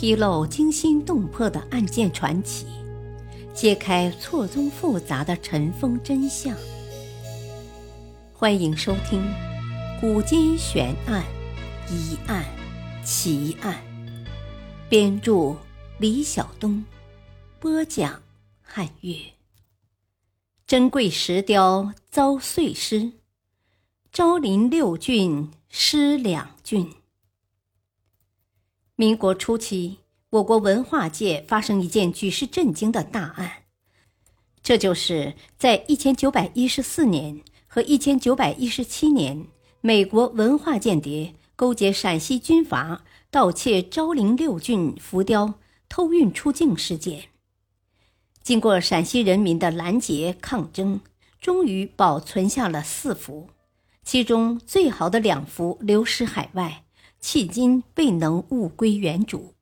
披露惊心动魄的案件传奇，揭开错综复杂的尘封真相。欢迎收听《古今悬案、疑案、奇案》，编著李晓东，播讲汉月。珍贵石雕遭碎尸，昭陵六郡失两郡。民国初期，我国文化界发生一件举世震惊的大案，这就是在一千九百一十四年和一千九百一十七年，美国文化间谍勾结陕西军阀盗窃昭陵六骏浮雕，偷运出境事件。经过陕西人民的拦截抗争，终于保存下了四幅，其中最好的两幅流失海外。迄今未能物归原主。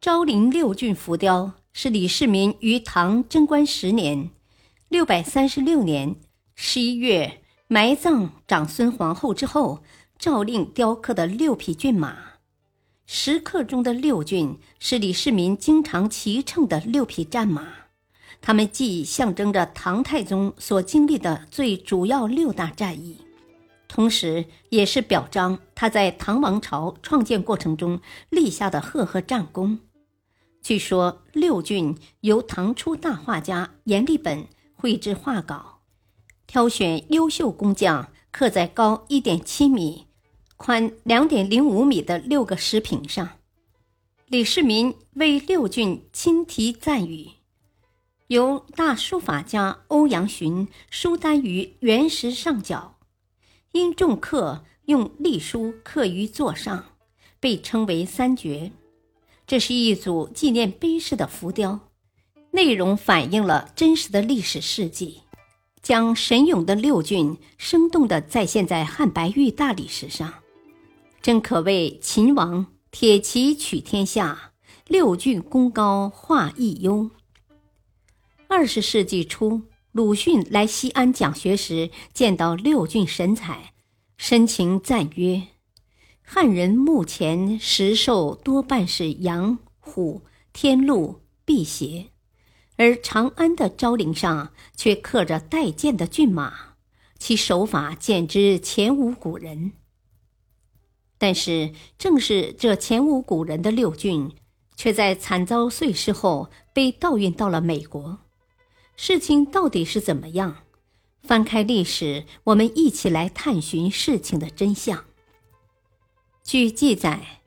昭陵六骏浮雕是李世民于唐贞观十年（六百三十六年）十一月埋葬长孙皇后之后，诏令雕刻的六匹骏马。石刻中的六骏是李世民经常骑乘的六匹战马，它们既象征着唐太宗所经历的最主要六大战役。同时，也是表彰他在唐王朝创建过程中立下的赫赫战功。据说，六骏由唐初大画家阎立本绘制画稿，挑选优秀工匠刻在高一点七米、宽两点零五米的六个石屏上。李世民为六骏亲题赞语，由大书法家欧阳询书丹于原石上角。因重刻，用隶书刻于座上，被称为三绝。这是一组纪念碑式的浮雕，内容反映了真实的历史事迹，将神勇的六郡生动地再现在汉白玉大理石上，真可谓秦王铁骑取天下，六郡功高画亦优。二十世纪初。鲁迅来西安讲学时，见到六郡神采，深情赞曰：“汉人墓前石兽多半是羊、虎、天鹿、辟邪，而长安的昭陵上却刻着带剑的骏马，其手法简直前无古人。但是，正是这前无古人的六郡，却在惨遭碎尸后被盗运到了美国。”事情到底是怎么样？翻开历史，我们一起来探寻事情的真相。据记载，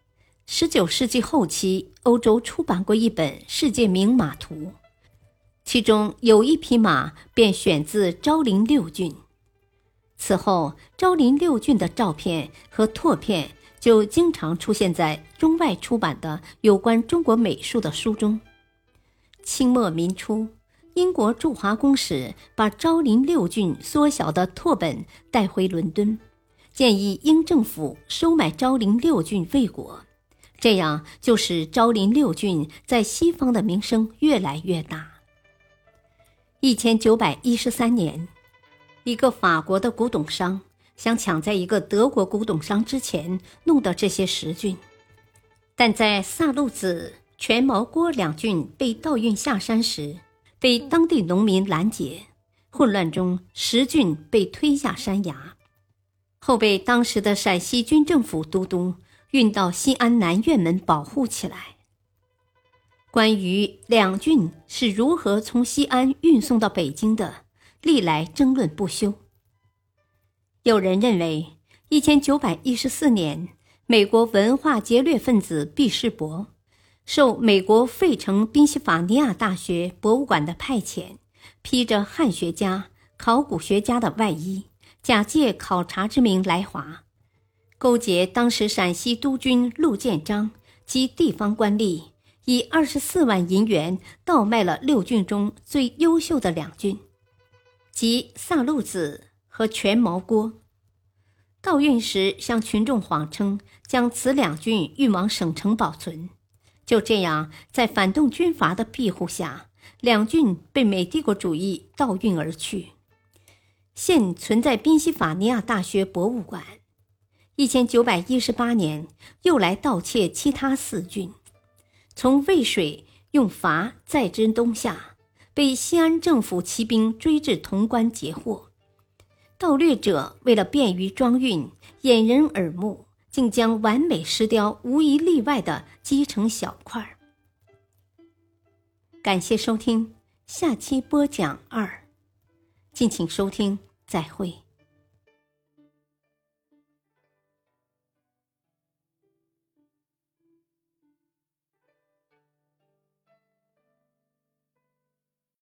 十九世纪后期，欧洲出版过一本《世界名马图》，其中有一匹马便选自昭陵六骏。此后，昭陵六骏的照片和拓片就经常出现在中外出版的有关中国美术的书中。清末民初。英国驻华公使把昭陵六郡缩小的拓本带回伦敦，建议英政府收买昭陵六郡未果，这样就使昭陵六郡在西方的名声越来越大。一千九百一十三年，一个法国的古董商想抢在一个德国古董商之前弄到这些石郡，但在萨路子、全毛郭两郡被盗运下山时。被当地农民拦截，混乱中石俊被推下山崖，后被当时的陕西军政府都督运到西安南院门保护起来。关于两郡是如何从西安运送到北京的，历来争论不休。有人认为，一千九百一十四年，美国文化劫掠分子毕士伯。受美国费城宾夕法尼亚大学博物馆的派遣，披着汉学家、考古学家的外衣，假借考察之名来华，勾结当时陕西督军陆建章及地方官吏，以二十四万银元盗卖了六郡中最优秀的两郡，即萨路子和全毛郭。盗运时向群众谎称将此两郡运往省城保存。就这样，在反动军阀的庇护下，两郡被美帝国主义盗运而去，现存在宾夕法尼亚大学博物馆。一千九百一十八年，又来盗窃其他四郡，从渭水用筏载之东下，被西安政府骑兵追至潼关截获。盗掠者为了便于装运、掩人耳目，竟将完美石雕无一例外的击成小块儿。感谢收听，下期播讲二，敬请收听，再会。